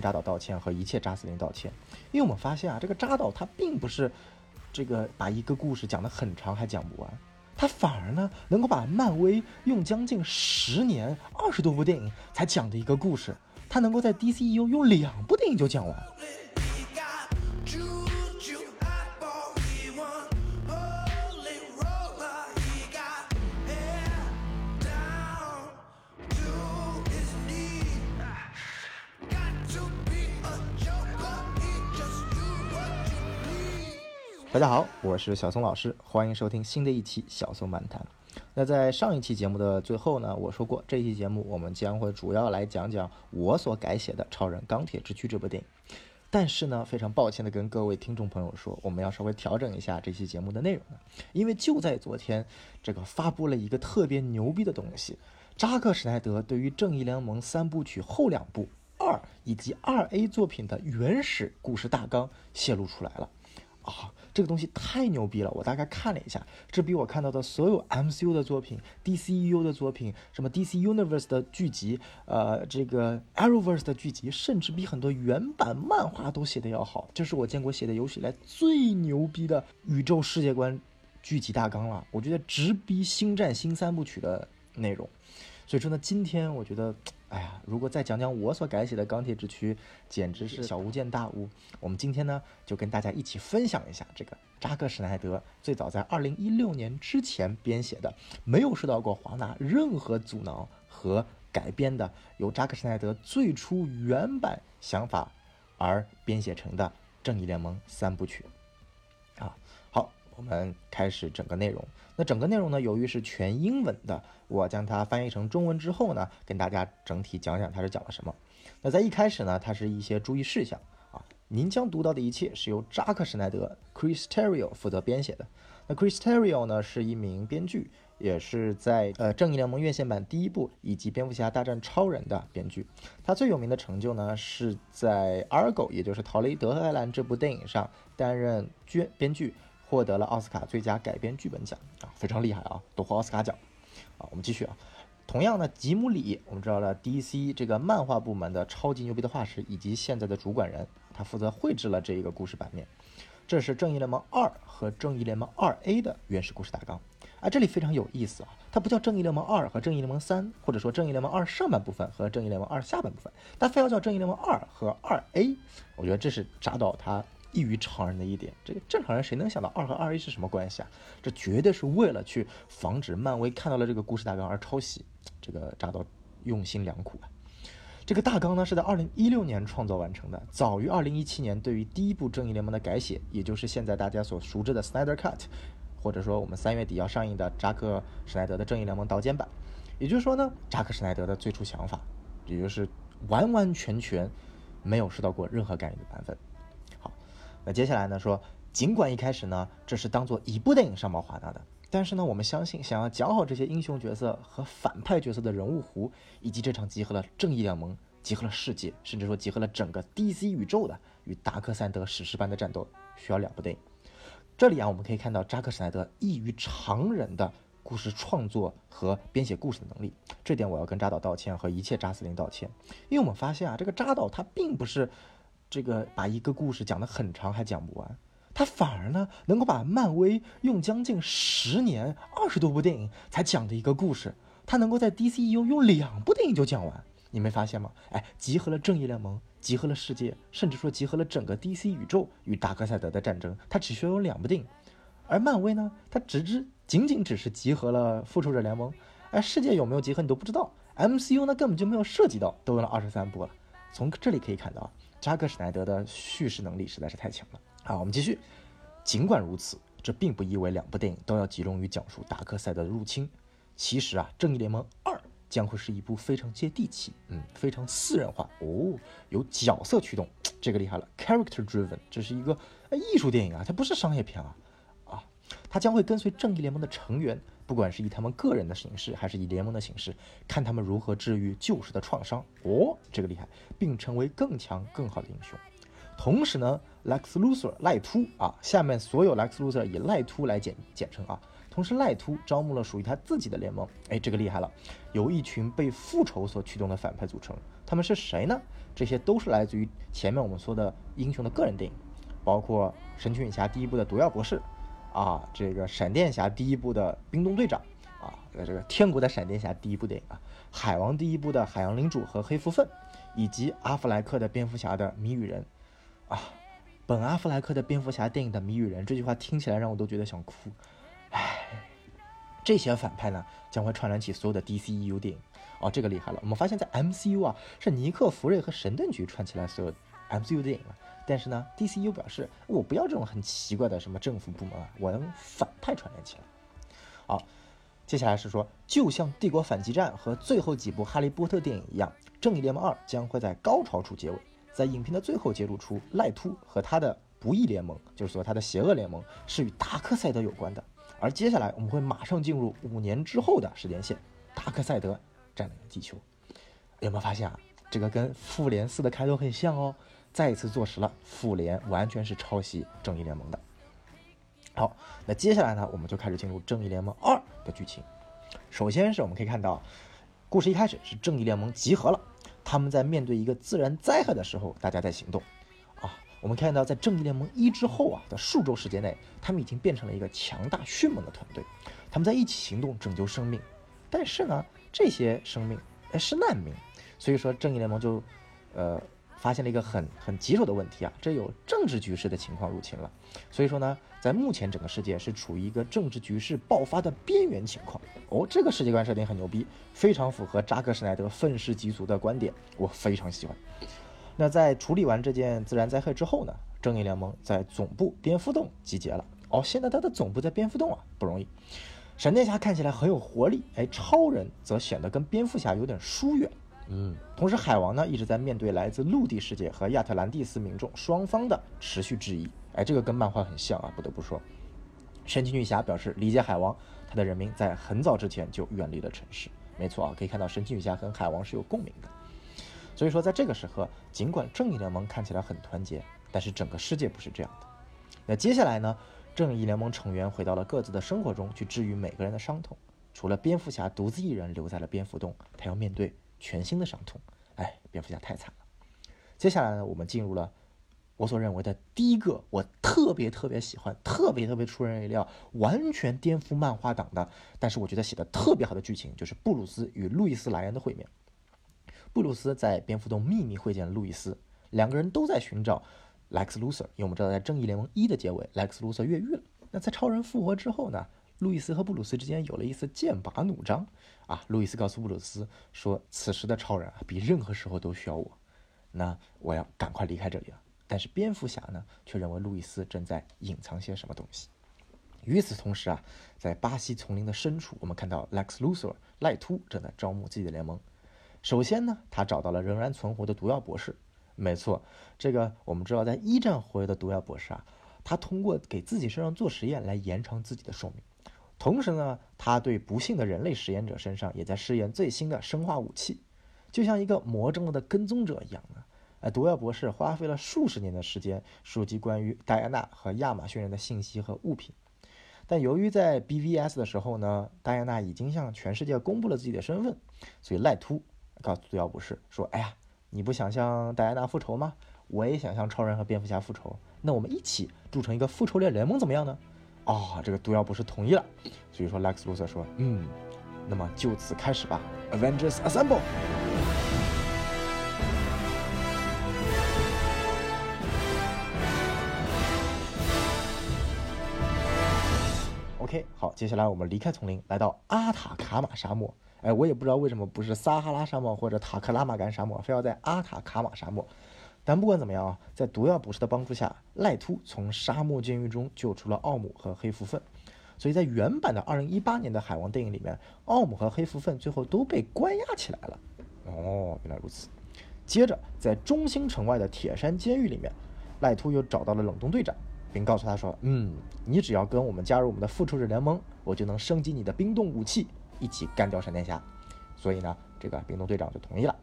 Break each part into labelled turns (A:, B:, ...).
A: 扎导道歉，和一切扎斯林道歉，因为我们发现啊，这个扎导他并不是这个把一个故事讲得很长还讲不完，他反而呢能够把漫威用将近十年二十多部电影才讲的一个故事，他能够在 DCU 用两部电影就讲完。大家好，我是小松老师，欢迎收听新的一期小松漫谈。那在上一期节目的最后呢，我说过这期节目我们将会主要来讲讲我所改写的《超人钢铁之躯》这部电影。但是呢，非常抱歉的跟各位听众朋友说，我们要稍微调整一下这期节目的内容，因为就在昨天，这个发布了一个特别牛逼的东西，扎克施奈德对于《正义联盟》三部曲后两部二以及二 A 作品的原始故事大纲泄露出来了。啊，这个东西太牛逼了！我大概看了一下，这比我看到的所有 MCU 的作品、DCU 的作品、什么 DC Universe 的剧集、呃，这个 Arrowverse 的剧集，甚至比很多原版漫画都写的要好。这是我见过写的有史以来最牛逼的宇宙世界观剧集大纲了。我觉得直逼《星战》新三部曲的内容。所以说呢，今天我觉得。哎呀，如果再讲讲我所改写的《钢铁之躯》，简直是小巫见大巫。我们今天呢，就跟大家一起分享一下这个扎克·施奈德最早在2016年之前编写的，没有受到过华纳任何阻挠和改编的，由扎克·施奈德最初原版想法而编写成的《正义联盟》三部曲。我们开始整个内容。那整个内容呢，由于是全英文的，我将它翻译成中文之后呢，跟大家整体讲讲它是讲了什么。那在一开始呢，它是一些注意事项啊。您将读到的一切是由扎克施奈德 （Chris Terrio） 负责编写的。那 Chris Terrio 呢，是一名编剧，也是在呃《正义联盟》院线版第一部以及《蝙蝠侠大战超人》的编剧。他最有名的成就呢，是在《Argo》也就是《逃离德黑兰》这部电影上担任编编剧。获得了奥斯卡最佳改编剧本奖啊，非常厉害啊，夺获奥斯卡奖啊。我们继续啊，同样呢，吉姆里我们知道了 DC 这个漫画部门的超级牛逼的画师以及现在的主管人，他负责绘制了这一个故事版面。这是《正义联盟二》和《正义联盟二 A》的原始故事大纲啊，这里非常有意思啊，它不叫《正义联盟二》和《正义联盟三》，或者说《正义联盟二》上半部分和《正义联盟二》下半部分，它非要叫《正义联盟二》和二 A，我觉得这是扎导他。异于常人的一点，这个正常人谁能想到二和二 A 是什么关系啊？这绝对是为了去防止漫威看到了这个故事大纲而抄袭，这个扎导用心良苦啊！这个大纲呢是在二零一六年创作完成的，早于二零一七年对于第一部正义联盟的改写，也就是现在大家所熟知的 Snyder Cut，或者说我们三月底要上映的扎克施奈德的正义联盟导剪版，也就是说呢，扎克施奈德的最初想法，也就是完完全全没有受到过任何干预的版本。那接下来呢？说，尽管一开始呢，这是当做一部电影上报华纳的，但是呢，我们相信，想要讲好这些英雄角色和反派角色的人物弧，以及这场集合了正义联盟、集合了世界，甚至说集合了整个 DC 宇宙的与达克赛德史诗般的战斗，需要两部电影。这里啊，我们可以看到扎克施奈德异于常人的故事创作和编写故事的能力，这点我要跟扎导道歉，和一切扎斯林道歉，因为我们发现啊，这个扎导他并不是。这个把一个故事讲得很长还讲不完，他反而呢能够把漫威用将近十年二十多部电影才讲的一个故事，他能够在 DCU 用两部电影就讲完。你没发现吗？哎，集合了正义联盟，集合了世界，甚至说集合了整个 DC 宇宙与达克赛德的战争，他只需要有两部电影。而漫威呢，他只只仅仅只是集合了复仇者联盟，而世界有没有集合你都不知道。MCU 呢根本就没有涉及到，都用了二十三部了。从这里可以看到。扎克施奈德的叙事能力实在是太强了。好，我们继续。尽管如此，这并不意味两部电影都要集中于讲述达克赛德的入侵。其实啊，《正义联盟二》将会是一部非常接地气，嗯，非常私人化哦，有角色驱动，这个厉害了，character driven，这是一个艺术电影啊，它不是商业片啊，啊，它将会跟随正义联盟的成员。不管是以他们个人的形式，还是以联盟的形式，看他们如何治愈旧时的创伤哦，这个厉害，并成为更强、更好的英雄。同时呢，Lex Luthor 赖秃啊，下面所有 Lex Luthor 以赖秃来简简称啊。同时，赖秃招募了属于他自己的联盟，哎，这个厉害了，由一群被复仇所驱动的反派组成，他们是谁呢？这些都是来自于前面我们说的英雄的个人电影，包括神奇女侠第一部的毒药博士，啊，这个闪电侠第一部的冰冻队长，啊，这个天国的闪电侠第一部电影啊，海王第一部的海洋领主和黑蝠鲼，以及阿弗莱克的蝙蝠侠的谜语人，啊，本阿弗莱克的蝙蝠侠电影的谜语人，这句话听起来让我都觉得想哭，唉，这些反派呢将会串联起所有的 DCEU 电影。哦，这个厉害了！我们发现，在 MCU 啊，是尼克弗瑞和神盾局串起来所有 MCU 电影了。但是呢，DCU 表示我不要这种很奇怪的什么政府部门啊，我要用反派串联起来。好，接下来是说，就像《帝国反击战》和最后几部《哈利波特》电影一样，《正义联盟二》将会在高潮处结尾，在影片的最后揭露出赖秃和他的不义联盟，就是说他的邪恶联盟是与达克赛德有关的。而接下来我们会马上进入五年之后的时间线，达克赛德。占领了地球，有没有发现啊？这个跟复联四的开头很像哦，再一次坐实了复联完全是抄袭正义联盟的。好，那接下来呢，我们就开始进入正义联盟二的剧情。首先是我们可以看到，故事一开始是正义联盟集合了，他们在面对一个自然灾害的时候，大家在行动。啊，我们看到在正义联盟一之后啊的数周时间内，他们已经变成了一个强大迅猛的团队，他们在一起行动拯救生命。但是呢？这些生命，哎，是难民，所以说正义联盟就，呃，发现了一个很很棘手的问题啊，这有政治局势的情况入侵了，所以说呢，在目前整个世界是处于一个政治局势爆发的边缘情况。哦，这个世界观设定很牛逼，非常符合扎克施奈德愤世嫉俗的观点，我非常喜欢。那在处理完这件自然灾害之后呢，正义联盟在总部蝙蝠洞集结了。哦，现在他的总部在蝙蝠洞啊，不容易。闪电侠看起来很有活力，哎，超人则显得跟蝙蝠侠有点疏远。嗯，同时海王呢一直在面对来自陆地世界和亚特兰蒂斯民众双方的持续质疑。哎，这个跟漫画很像啊，不得不说。神奇女侠表示理解海王，他的人民在很早之前就远离了城市。没错啊，可以看到神奇女侠和海王是有共鸣的。所以说，在这个时候，尽管正义联盟看起来很团结，但是整个世界不是这样的。那接下来呢？正义联盟成员回到了各自的生活中去治愈每个人的伤痛，除了蝙蝠侠独自一人留在了蝙蝠洞，他要面对全新的伤痛。哎，蝙蝠侠太惨了。接下来呢，我们进入了我所认为的第一个我特别特别喜欢、特别特别出人意料、完全颠覆漫画党的，但是我觉得写的特别好的剧情，就是布鲁斯与路易斯莱恩的会面。布鲁斯在蝙蝠洞秘密会见路易斯，两个人都在寻找。Lex Luthor，因为我们知道在《正义联盟一》的结尾，Lex Luthor 越狱了。那在超人复活之后呢？路易斯和布鲁斯之间有了一次剑拔弩张啊！路易斯告诉布鲁斯说：“此时的超人啊，比任何时候都需要我，那我要赶快离开这里了。”但是蝙蝠侠呢，却认为路易斯正在隐藏些什么东西。与此同时啊，在巴西丛林的深处，我们看到 Lex Luthor 赖秃正在招募自己的联盟。首先呢，他找到了仍然存活的毒药博士。没错，这个我们知道，在一战活跃的毒药博士啊，他通过给自己身上做实验来延长自己的寿命，同时呢，他对不幸的人类实验者身上也在试验最新的生化武器，就像一个魔怔了的跟踪者一样呢。呃，毒药博士花费了数十年的时间收集关于戴安娜和亚马逊人的信息和物品，但由于在 BVS 的时候呢，戴安娜已经向全世界公布了自己的身份，所以赖秃告诉毒药博士说：“哎呀。”你不想向戴安娜复仇吗？我也想向超人和蝙蝠侠复仇。那我们一起组成一个复仇者联盟怎么样呢？哦，这个毒药博士同意了。所以说，Lex Luthor 说：“嗯，那么就此开始吧，Avengers Assemble。” OK，好，接下来我们离开丛林，来到阿塔卡马沙漠。哎，我也不知道为什么不是撒哈拉沙漠或者塔克拉玛干沙漠，非要在阿塔卡马沙漠。但不管怎么样啊，在毒药博士的帮助下，赖秃从沙漠监狱中救出了奥姆和黑蝠鲼。所以在原版的2018年的海王电影里面，奥姆和黑蝠鲼最后都被关押起来了。哦，原来如此。接着，在中心城外的铁山监狱里面，赖秃又找到了冷冻队长，并告诉他说：“嗯，你只要跟我们加入我们的复仇者联盟，我就能升级你的冰冻武器。”一起干掉闪电侠，所以呢，这个冰冻队长就同意了。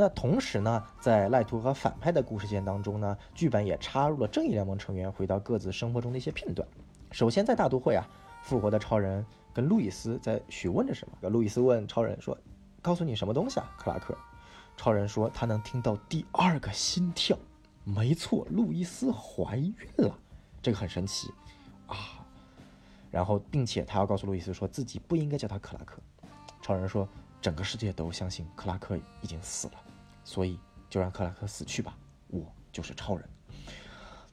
A: 那同时呢，在赖图和反派的故事线当中呢，剧本也插入了正义联盟成员回到各自生活中的一些片段。首先在大都会啊，复活的超人跟路易斯在询问着什么。路易斯问超人说：“告诉你什么东西啊，克拉克？”超人说他能听到第二个心跳。没错，路易斯怀孕了，这个很神奇啊。然后，并且他要告诉路易斯说自己不应该叫他克拉克。超人说，整个世界都相信克拉克已经死了，所以就让克拉克死去吧。我就是超人。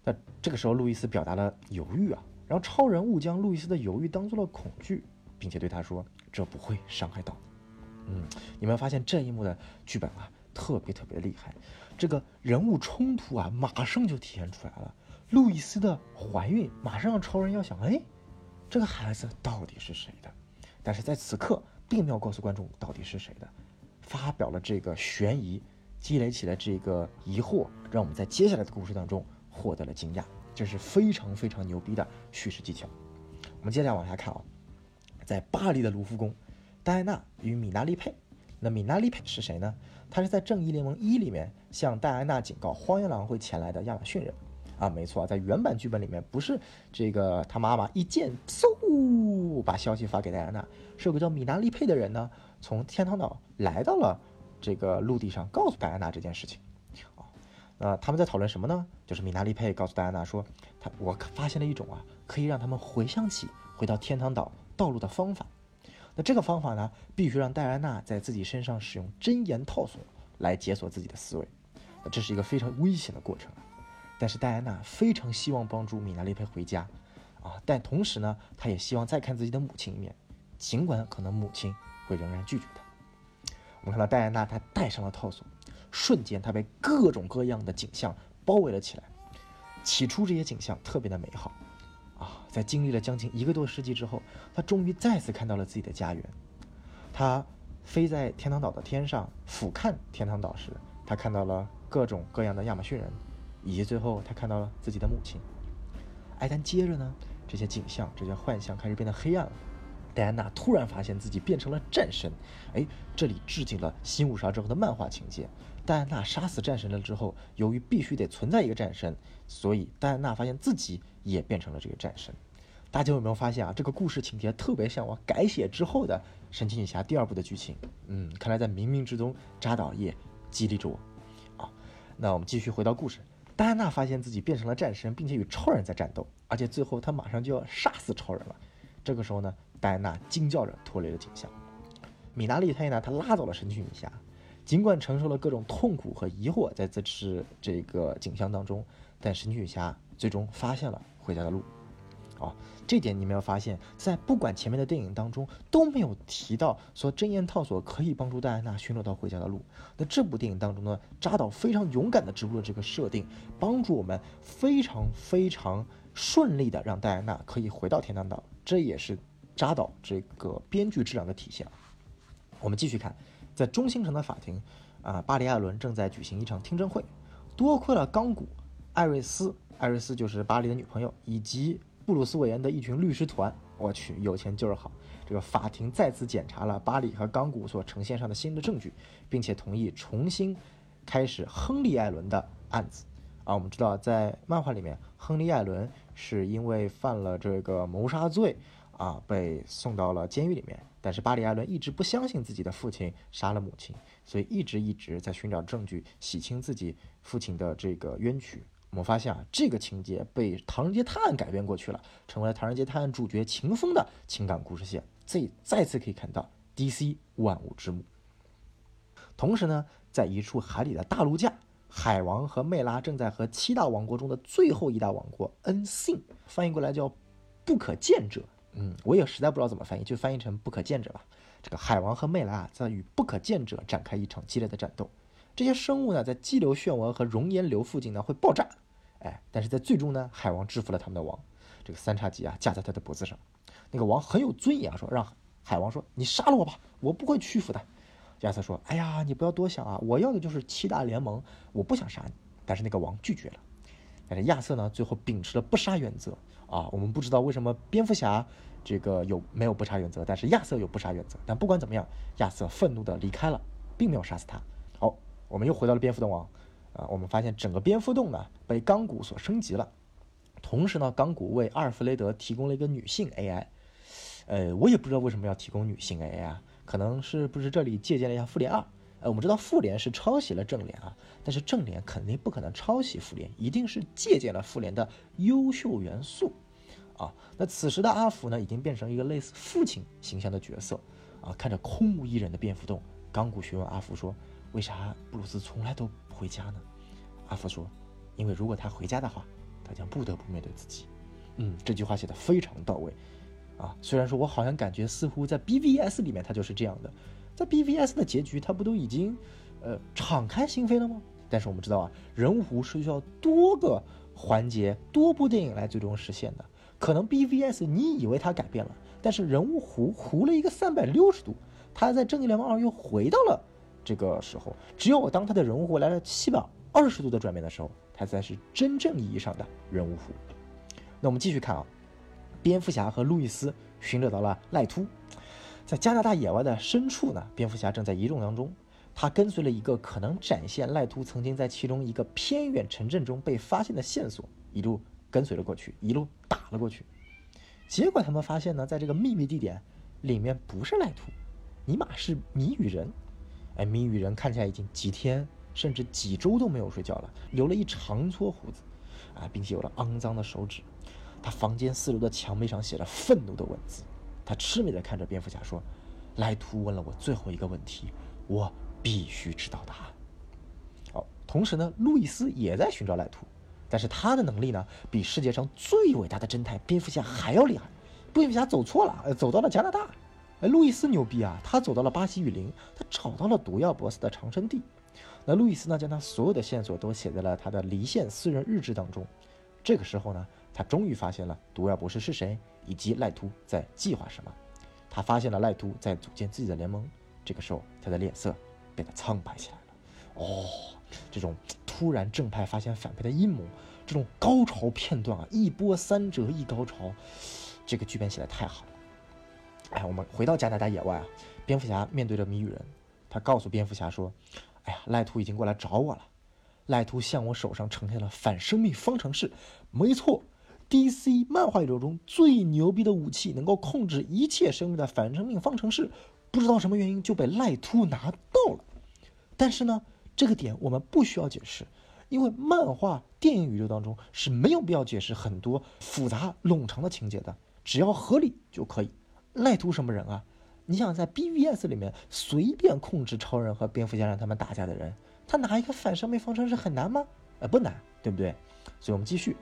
A: 那这个时候，路易斯表达了犹豫啊。然后超人误将路易斯的犹豫当做了恐惧，并且对他说：“这不会伤害到你。”嗯，你们发现这一幕的剧本啊，特别特别厉害。这个人物冲突啊，马上就体现出来了。路易斯的怀孕，马上让超人要想：哎，这个孩子到底是谁的？但是在此刻，并没有告诉观众到底是谁的，发表了这个悬疑，积累起来这个疑惑，让我们在接下来的故事当中获得了惊讶。这是非常非常牛逼的叙事技巧。我们接着往下看啊，在巴黎的卢浮宫，戴安娜与米娜丽佩。那米娜丽佩是谁呢？她是在《正义联盟一》里面向戴安娜警告荒原狼会前来的亚马逊人。啊，没错，在原版剧本里面不是这个他妈妈一剑嗖把消息发给戴安娜，是有个叫米娜丽佩的人呢，从天堂岛来到了这个陆地上，告诉戴安娜这件事情。啊那他们在讨论什么呢？就是米娜丽佩告诉戴安娜说，他我发现了一种啊，可以让他们回想起回到天堂岛道路的方法。那这个方法呢，必须让戴安娜在自己身上使用真言套索来解锁自己的思维。那这是一个非常危险的过程。但是戴安娜非常希望帮助米娜丽佩回家，啊，但同时呢，她也希望再看自己的母亲一面，尽管可能母亲会仍然拒绝她。我们看到戴安娜她戴上了套索。瞬间，她被各种各样的景象包围了起来。起初，这些景象特别的美好，啊，在经历了将近一个多世纪之后，她终于再次看到了自己的家园。她飞在天堂岛的天上，俯瞰天堂岛时，她看到了各种各样的亚马逊人，以及最后她看到了自己的母亲。哎，但接着呢，这些景象、这些幻象开始变得黑暗了。戴安娜突然发现自己变成了战神，哎，这里致敬了《新五杀》之后的漫画情节。戴安娜杀死战神了之后，由于必须得存在一个战神，所以戴安娜发现自己也变成了这个战神。大家有没有发现啊？这个故事情节特别像我改写之后的《神奇女侠》第二部的剧情。嗯，看来在冥冥之中扎导也激励着我。啊，那我们继续回到故事。戴安娜发现自己变成了战神，并且与超人在战斗，而且最后她马上就要杀死超人了。这个时候呢？戴安娜惊叫着脱离了景象，米娜丽佩呢？她拉走了神奇女侠，尽管承受了各种痛苦和疑惑，在这次这个景象当中，但神奇女侠最终发现了回家的路。啊，这点你们要发现，在不管前面的电影当中都没有提到说真言套索可以帮助戴安娜寻找到回家的路。那这部电影当中呢，扎导非常勇敢的植入了这个设定，帮助我们非常非常顺利的让戴安娜可以回到天堂岛。这也是。扎导这个编剧质量的体现。我们继续看，在中心城的法庭，啊，巴黎艾伦正在举行一场听证会。多亏了钢骨、艾瑞斯，艾瑞斯就是巴黎的女朋友，以及布鲁斯韦恩的一群律师团。我去，有钱就是好。这个法庭再次检查了巴里和钢骨所呈现上的新的证据，并且同意重新开始亨利·艾伦的案子。啊，我们知道，在漫画里面，亨利·艾伦是因为犯了这个谋杀罪。啊，被送到了监狱里面。但是巴里·艾伦一直不相信自己的父亲杀了母亲，所以一直一直在寻找证据，洗清自己父亲的这个冤屈。我们发现啊，这个情节被《唐人街探案》改编过去了，成为了《唐人街探案》主角秦风的情感故事线。这再次可以看到 DC 万物之母。同时呢，在一处海里的大陆架，海王和魅拉正在和七大王国中的最后一大王国恩信翻译过来叫不可见者。嗯，我也实在不知道怎么翻译，就翻译成“不可见者”吧。这个海王和魅拉在与不可见者展开一场激烈的战斗。这些生物呢，在激流漩涡和熔岩流附近呢会爆炸，哎，但是在最终呢，海王制服了他们的王。这个三叉戟啊架在他的脖子上，那个王很有尊严啊，说让海王说你杀了我吧，我不会屈服的。亚瑟说，哎呀，你不要多想啊，我要的就是七大联盟，我不想杀你。但是那个王拒绝了。但是亚瑟呢，最后秉持了不杀原则啊。我们不知道为什么蝙蝠侠这个有没有不杀原则，但是亚瑟有不杀原则。但不管怎么样，亚瑟愤怒的离开了，并没有杀死他。好，我们又回到了蝙蝠洞王啊。我们发现整个蝙蝠洞呢被钢骨所升级了，同时呢，钢骨为阿尔弗雷德提供了一个女性 AI。呃，我也不知道为什么要提供女性 AI，啊可能是不是这里借鉴了一下复联二呃，我们知道复联是抄袭了正联啊，但是正联肯定不可能抄袭复联，一定是借鉴了复联的优秀元素。啊，那此时的阿福呢，已经变成一个类似父亲形象的角色啊，看着空无一人的蝙蝠洞，钢骨询问阿福说：“为啥布鲁斯从来都不回家呢？”阿福说：“因为如果他回家的话，他将不得不面对自己。”嗯，这句话写的非常到位啊。虽然说我好像感觉似乎在 BVS 里面他就是这样的，在 BVS 的结局他不都已经呃敞开心扉了吗？但是我们知道啊，人物是需要多个环节、多部电影来最终实现的。可能 BVS 你以为他改变了，但是人物弧弧了一个三百六十度，他在正义联盟二又回到了这个时候。只有当他的人物弧来了七百二十度的转变的时候，他才是真正意义上的人物弧。那我们继续看啊，蝙蝠侠和路易斯寻找到了赖秃，在加拿大野外的深处呢，蝙蝠侠正在移动当中，他跟随了一个可能展现赖秃曾经在其中一个偏远城镇中被发现的线索，一路。跟随了过去，一路打了过去，结果他们发现呢，在这个秘密地点里面不是赖图，尼玛是谜语人。哎，谜语人看起来已经几天甚至几周都没有睡觉了，留了一长撮胡子，啊，并且有了肮脏的手指。他房间四楼的墙壁上写着愤怒的文字。他痴迷地看着蝙蝠侠说：“赖图问了我最后一个问题，我必须知道答案。”哦，同时呢，路易斯也在寻找赖图。但是他的能力呢，比世界上最伟大的侦探蝙蝠侠还要厉害。蝙蝠侠走错了，呃，走到了加拿大。哎，路易斯牛逼啊，他走到了巴西雨林，他找到了毒药博士的藏身地。那路易斯呢，将他所有的线索都写在了他的离线私人日志当中。这个时候呢，他终于发现了毒药博士是谁，以及赖秃在计划什么。他发现了赖秃在组建自己的联盟。这个时候，他的脸色变得苍白起来了。哦，这种。突然正派发现反派的阴谋，这种高潮片段啊，一波三折一高潮，这个剧本写的太好了。哎，我们回到加拿大野外啊，蝙蝠侠面对着谜语人，他告诉蝙蝠侠说：“哎呀，赖图已经过来找我了。赖图向我手上呈现了反生命方程式，没错，DC 漫画宇宙中最牛逼的武器，能够控制一切生命的反生命方程式，不知道什么原因就被赖图拿到了。但是呢？”这个点我们不需要解释，因为漫画电影宇宙当中是没有必要解释很多复杂冗长的情节的，只要合理就可以。赖图什么人啊？你想在 BVS 里面随便控制超人和蝙蝠侠让他们打架的人，他拿一个反生命方程式很难吗？呃，不难，对不对？所以我们继续。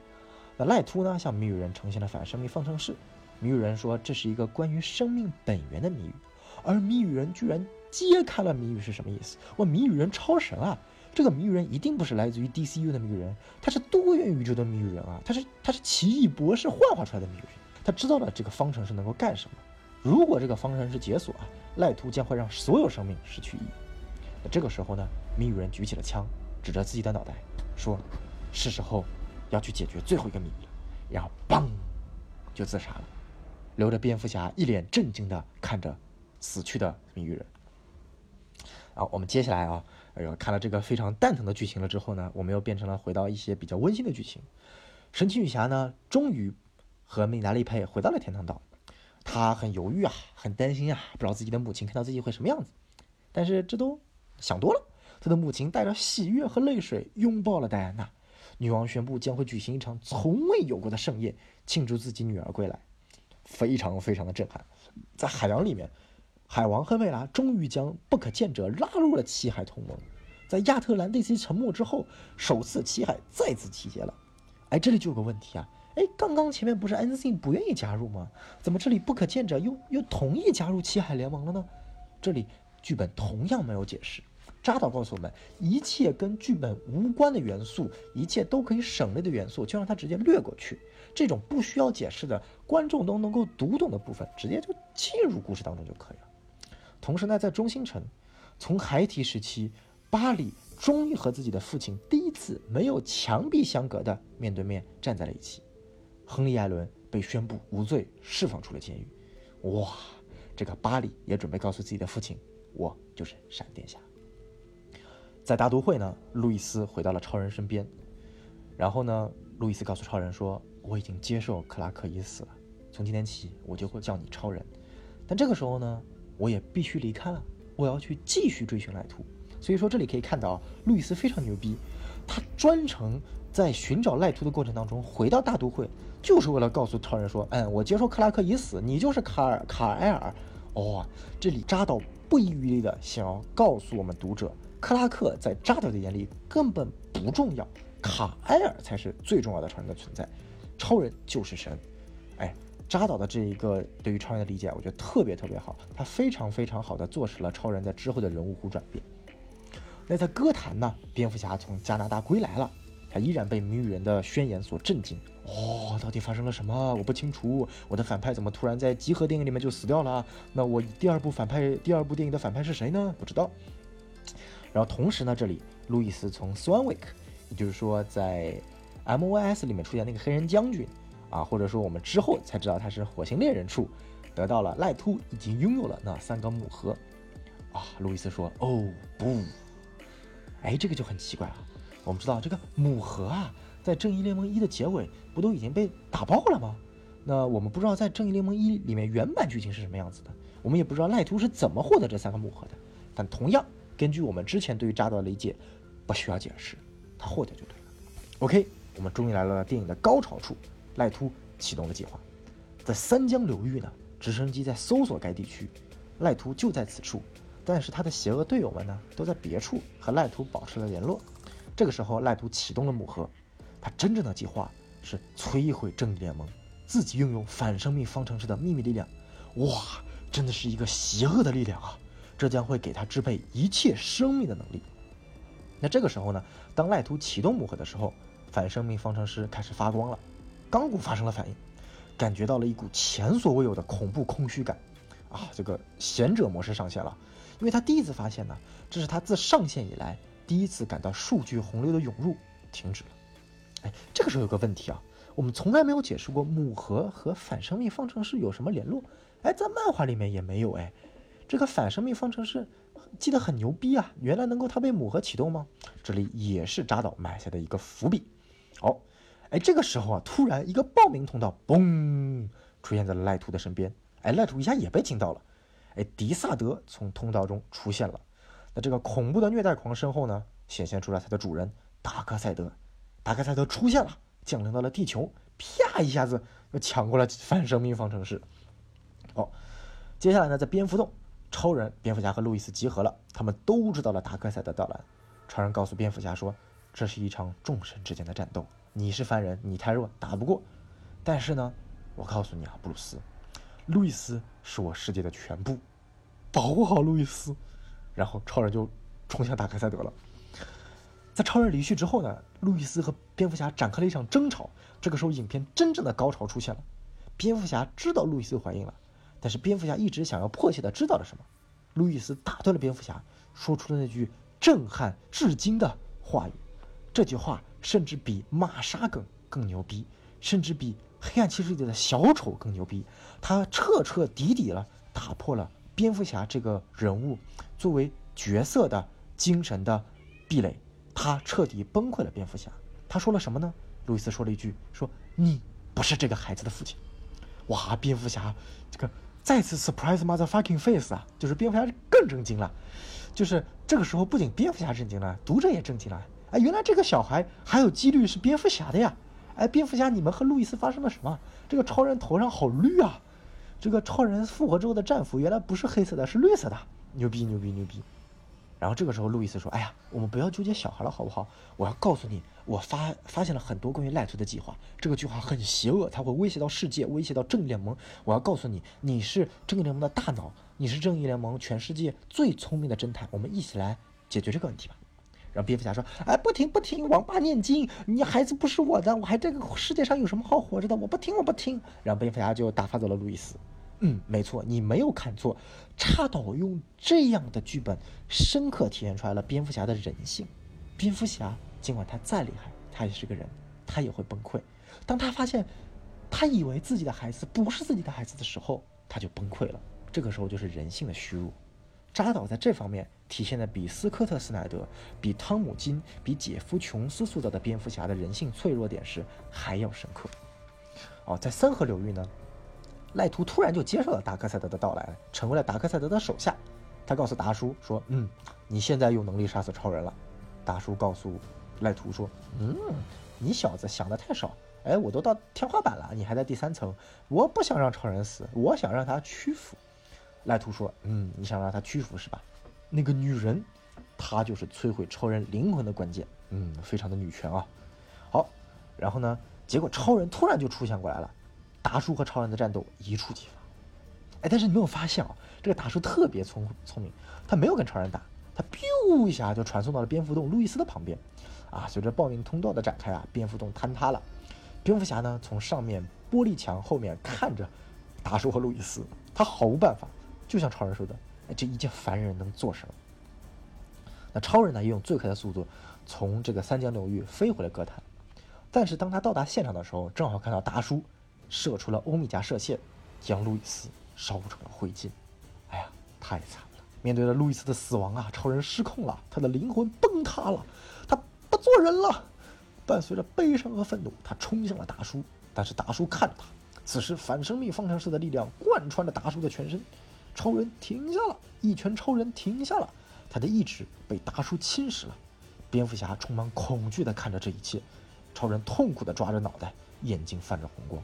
A: 那赖图呢，向谜语人呈现了反生命方程式。谜语人说这是一个关于生命本源的谜语，而谜语人居然。揭开了谜语是什么意思？哇，谜语人超神啊！这个谜语人一定不是来自于 DCU 的谜语人，他是多元宇宙的谜语人啊！他是他是奇异博士幻化出来的谜语人，他知道了这个方程式能够干什么。如果这个方程式解锁啊，赖图将会让所有生命失去意义。那这个时候呢，谜语人举起了枪，指着自己的脑袋，说：“是时候要去解决最后一个谜了。”然后嘣，就自杀了，留着蝙蝠侠一脸震惊地看着死去的谜语人。啊，我们接下来啊，哎呦，看了这个非常蛋疼的剧情了之后呢，我们又变成了回到一些比较温馨的剧情。神奇女侠呢，终于和米达利佩回到了天堂岛，她很犹豫啊，很担心啊，不知道自己的母亲看到自己会什么样子。但是这都想多了，她的母亲带着喜悦和泪水拥抱了戴安娜。女王宣布将会举行一场从未有过的盛宴，庆祝自己女儿归来，非常非常的震撼。在海洋里面。海王和贝拉终于将不可见者拉入了七海同盟，在亚特兰蒂斯沉没之后，首次七海再次集结了。哎，这里就有个问题啊！哎，刚刚前面不是 N C 不愿意加入吗？怎么这里不可见者又又同意加入七海联盟了呢？这里剧本同样没有解释。扎导告诉我们，一切跟剧本无关的元素，一切都可以省略的元素，就让它直接略过去。这种不需要解释的，观众都能够读懂的部分，直接就进入故事当中就可以了。同时呢，在中心城，从孩提时期，巴里终于和自己的父亲第一次没有墙壁相隔的面对面站在了一起。亨利·艾伦被宣布无罪，释放出了监狱。哇，这个巴里也准备告诉自己的父亲，我就是闪电侠。在大都会呢，路易斯回到了超人身边，然后呢，路易斯告诉超人说：“我已经接受克拉克已死了，从今天起我就会叫你超人。”但这个时候呢？我也必须离开了，我要去继续追寻赖图。所以说这里可以看到，路易斯非常牛逼，他专程在寻找赖图的过程当中回到大都会，就是为了告诉超人说，嗯，我接受克拉克已死，你就是卡尔卡埃尔。哦，这里扎导不遗余力的想要告诉我们读者，克拉克在扎导的眼里根本不重要，卡埃尔才是最重要的超人的存在，超人就是神。哎，扎导的这一个对于超人的理解，我觉得特别特别好，他非常非常好的坐实了超人在之后的人物弧转变。那在歌坛呢，蝙蝠侠从加拿大归来了，他依然被谜语人的宣言所震惊。哦，到底发生了什么？我不清楚。我的反派怎么突然在集合电影里面就死掉了？那我第二部反派，第二部电影的反派是谁呢？不知道。然后同时呢，这里路易斯从 Swanwick，也就是说在 M O S 里面出现那个黑人将军啊，或者说我们之后才知道他是火星猎人处，得到了赖秃已经拥有了那三个母盒。啊，路易斯说：“哦不，哎，这个就很奇怪了。我们知道这个母盒啊。”在《正义联盟一》的结尾，不都已经被打爆了吗？那我们不知道在《正义联盟一》里面原版剧情是什么样子的，我们也不知道赖秃是怎么获得这三个母盒的。但同样，根据我们之前对于扎导的理解，不需要解释，他获得就对了。OK，我们终于来到了电影的高潮处，赖突启动了计划，在三江流域呢，直升机在搜索该地区，赖突就在此处，但是他的邪恶队友们呢，都在别处和赖突保持了联络。这个时候，赖图启动了母盒。他真正的计划是摧毁正义联盟，自己拥有反生命方程式的秘密力量。哇，真的是一个邪恶的力量啊！这将会给他支配一切生命的能力。那这个时候呢？当赖图启动母盒的时候，反生命方程式开始发光了，钢骨发生了反应，感觉到了一股前所未有的恐怖空虚感。啊，这个贤者模式上线了，因为他第一次发现呢，这是他自上线以来第一次感到数据洪流的涌入停止了。哎，这个时候有个问题啊，我们从来没有解释过母核和反生命方程式有什么联络。哎，在漫画里面也没有。哎，这个反生命方程式记得很牛逼啊，原来能够它被母核启动吗？这里也是扎导埋下的一个伏笔。好，哎，这个时候啊，突然一个报名通道嘣出现在了赖图的身边。哎，赖图一下也被惊到了。哎，迪萨德从通道中出现了。那这个恐怖的虐待狂身后呢，显现出来他的主人达克赛德。达克赛德出现了，降临到了地球，啪一下子又抢过了反生命方程式。哦，接下来呢，在蝙蝠洞，超人、蝙蝠侠和路易斯集合了，他们都知道了达克赛德到来。超人告诉蝙蝠侠说：“这是一场众神之间的战斗，你是凡人，你太弱，打不过。但是呢，我告诉你啊，布鲁斯，路易斯是我世界的全部，保护好路易斯。”然后超人就冲向达克赛德了。在超人离去之后呢，路易斯和蝙蝠侠展开了一场争吵。这个时候，影片真正的高潮出现了。蝙蝠侠知道路易斯怀孕了，但是蝙蝠侠一直想要迫切的知道了什么。路易斯打断了蝙蝠侠，说出了那句震撼至今的话语。这句话甚至比玛莎梗更牛逼，甚至比黑暗骑士里的小丑更牛逼。他彻彻底底了打破了蝙蝠侠这个人物作为角色的精神的壁垒。他彻底崩溃了。蝙蝠侠，他说了什么呢？路易斯说了一句：“说你不是这个孩子的父亲。”哇！蝙蝠侠这个再次 surprise mother fucking face 啊！就是蝙蝠侠更震惊了。就是这个时候，不仅蝙蝠侠震惊了，读者也震惊了。哎，原来这个小孩还有几率是蝙蝠侠的呀！哎，蝙蝠侠，你们和路易斯发生了什么？这个超人头上好绿啊！这个超人复活之后的战服原来不是黑色的，是绿色的。牛逼！牛逼！牛逼！然后这个时候，路易斯说：“哎呀，我们不要纠结小孩了，好不好？我要告诉你，我发发现了很多关于赖特的计划。这个计划很邪恶，它会威胁到世界，威胁到正义联盟。我要告诉你，你是正义联盟的大脑，你是正义联盟全世界最聪明的侦探。我们一起来解决这个问题吧。”然后蝙蝠侠说：“哎，不听不听，王八念经！你孩子不是我的，我还这个世界上有什么好活着的？我不听，我不听。”然后蝙蝠侠就打发走了路易斯。嗯，没错，你没有看错，插导用这样的剧本，深刻体现出来了蝙蝠侠的人性。蝙蝠侠尽管他再厉害，他也是个人，他也会崩溃。当他发现他以为自己的孩子不是自己的孩子的时候，他就崩溃了。这个时候就是人性的虚弱。扎导在这方面体现的比斯科特·斯奈德、比汤姆·金、比杰夫·琼斯塑造的蝙蝠侠的人性脆弱点时还要深刻。哦，在三河流域呢？赖图突然就接受了达克赛德的到来，成为了达克赛德的手下。他告诉达叔说：“嗯，你现在有能力杀死超人了。”达叔告诉赖图说：“嗯，你小子想的太少。哎，我都到天花板了，你还在第三层。我不想让超人死，我想让他屈服。”赖图说：“嗯，你想让他屈服是吧？那个女人，她就是摧毁超人灵魂的关键。嗯，非常的女权啊。好，然后呢，结果超人突然就出现过来了，达叔和超人的战斗一触即发。哎，但是你没有发现啊，这个达叔特别聪聪明，他没有跟超人打。”他 biu 一下就传送到了蝙蝠洞路易斯的旁边，啊，随着报名通道的展开啊，蝙蝠洞坍塌了。蝙蝠侠呢，从上面玻璃墙后面看着达叔和路易斯，他毫无办法，就像超人说的，哎，这一介凡人能做什么？那超人呢，也用最快的速度从这个三江流域飞回了哥谭，但是当他到达现场的时候，正好看到达叔射出了欧米伽射线，将路易斯烧成了灰烬。哎呀，太惨了！面对着路易斯的死亡啊，超人失控了，他的灵魂崩塌了，他不做人了。伴随着悲伤和愤怒，他冲向了达叔，但是达叔看着他。此时反生命方程式的力量贯穿着达叔的全身，超人停下了，一拳超人停下了，他的意志被达叔侵蚀了。蝙蝠侠充满恐惧地看着这一切，超人痛苦地抓着脑袋，眼睛泛着红光。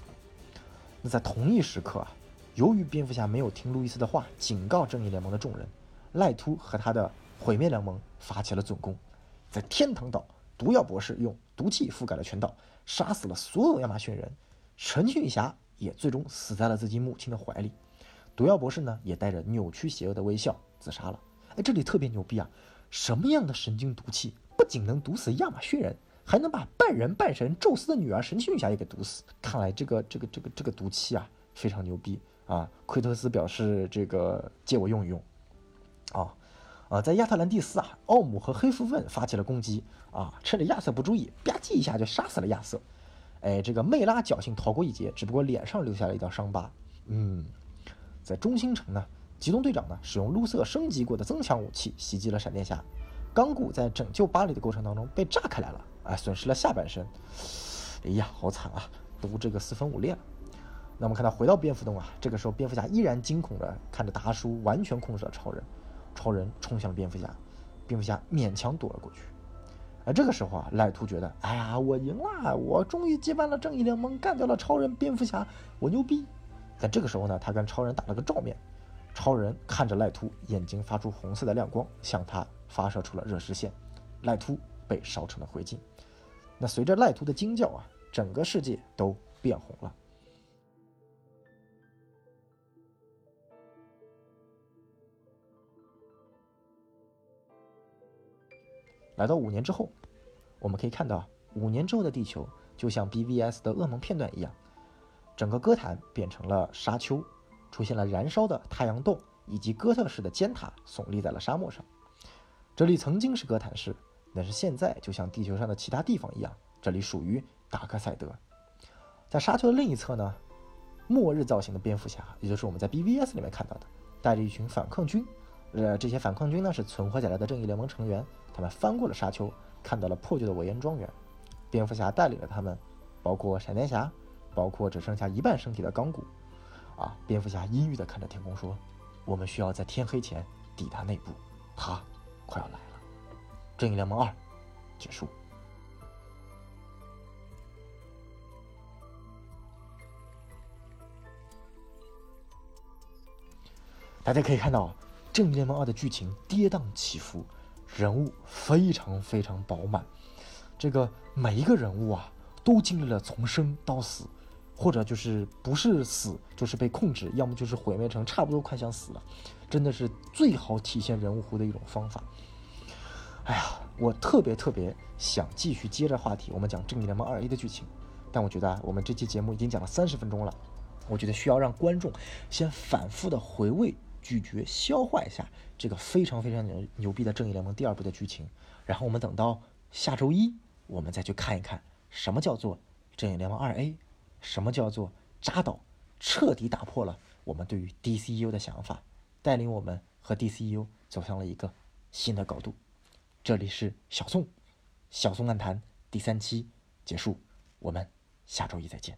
A: 那在同一时刻啊，由于蝙蝠侠没有听路易斯的话，警告正义联盟的众人。赖秃和他的毁灭联盟发起了总攻，在天堂岛，毒药博士用毒气覆盖了全岛，杀死了所有亚马逊人。陈俊霞也最终死在了自己母亲的怀里。毒药博士呢，也带着扭曲邪恶的微笑自杀了。哎，这里特别牛逼啊！什么样的神经毒气不仅能毒死亚马逊人，还能把半人半神宙斯的女儿神奇女侠也给毒死？看来这个这个这个这个毒气啊，非常牛逼啊！奎特斯表示这个借我用一用。啊，啊，在亚特兰蒂斯啊，奥姆和黑夫问发起了攻击啊，趁着亚瑟不注意，吧唧一下就杀死了亚瑟。哎，这个梅拉侥幸逃过一劫，只不过脸上留下了一道伤疤。嗯，在中心城呢，机动队长呢使用卢瑟升级过的增强武器袭击了闪电侠，钢骨在拯救巴黎的过程当中被炸开来了，哎，损失了下半身。哎呀，好惨啊，都这个四分五裂了。那我们看到回到蝙蝠洞啊，这个时候蝙蝠侠依然惊恐的看着达叔完全控制了超人。超人冲向了蝙蝠侠，蝙蝠侠勉强躲了过去。而这个时候啊，赖图觉得，哎呀，我赢了，我终于接班了正义联盟，干掉了超人、蝙蝠侠，我牛逼。在这个时候呢，他跟超人打了个照面。超人看着赖图，眼睛发出红色的亮光，向他发射出了热视线。赖图被烧成了灰烬。那随着赖图的惊叫啊，整个世界都变红了。来到五年之后，我们可以看到，五年之后的地球就像 BVS 的噩梦片段一样，整个哥谭变成了沙丘，出现了燃烧的太阳洞以及哥特式的尖塔耸立在了沙漠上。这里曾经是哥谭市，但是现在就像地球上的其他地方一样，这里属于达克赛德。在沙丘的另一侧呢，末日造型的蝙蝠侠，也就是我们在 BVS 里面看到的，带着一群反抗军。呃，这些反抗军呢是存活下来的正义联盟成员。他们翻过了沙丘，看到了破旧的韦恩庄园。蝙蝠侠带领着他们，包括闪电侠，包括只剩下一半身体的钢骨。啊，蝙蝠侠阴郁地看着天空说：“我们需要在天黑前抵达内部，他快要来了。”正义联盟二结束。大家可以看到。《正义联盟二》的剧情跌宕起伏，人物非常非常饱满。这个每一个人物啊，都经历了从生到死，或者就是不是死，就是被控制，要么就是毁灭成差不多快想死了。真的是最好体现人物弧的一种方法。哎呀，我特别特别想继续接着话题，我们讲《正义联盟二 A》的剧情，但我觉得我们这期节目已经讲了三十分钟了，我觉得需要让观众先反复的回味。咀嚼消化一下这个非常非常牛牛逼的《正义联盟》第二部的剧情，然后我们等到下周一，我们再去看一看什么叫做《正义联盟二 A》，什么叫做扎导彻底打破了我们对于 DCU 的想法，带领我们和 DCU 走向了一个新的高度。这里是小宋，小宋漫谈第三期结束，我们下周一再见。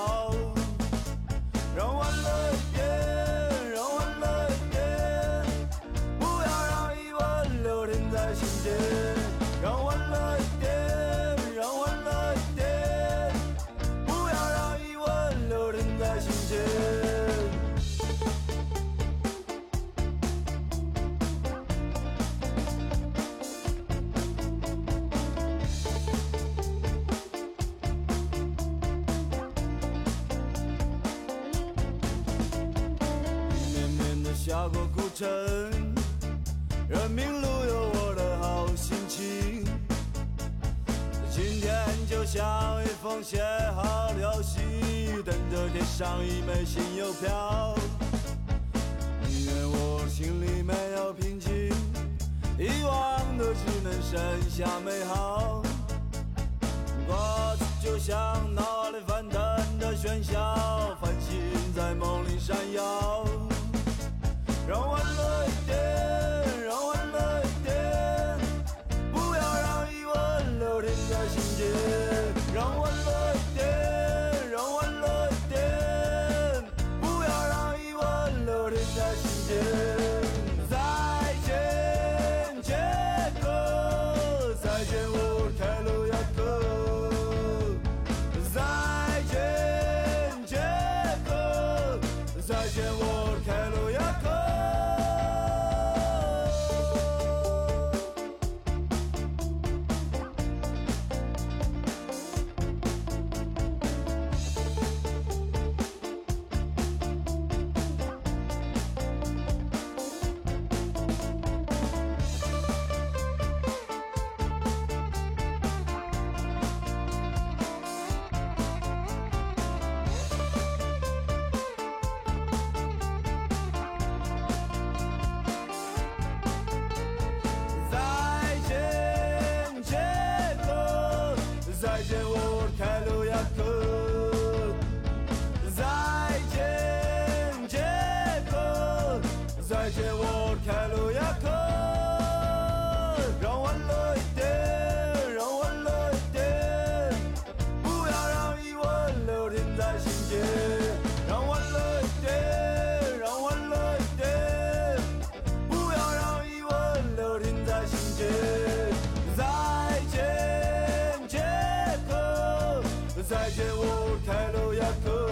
B: 让欢乐晨，人民路有我的好心情。今天就像一封写好的消息，等着贴上一枚新邮票。宁愿我心里没有平静，遗忘的只能剩下美好。过去就像脑里翻腾的喧嚣，繁星在梦里闪耀。No one knows. Africa.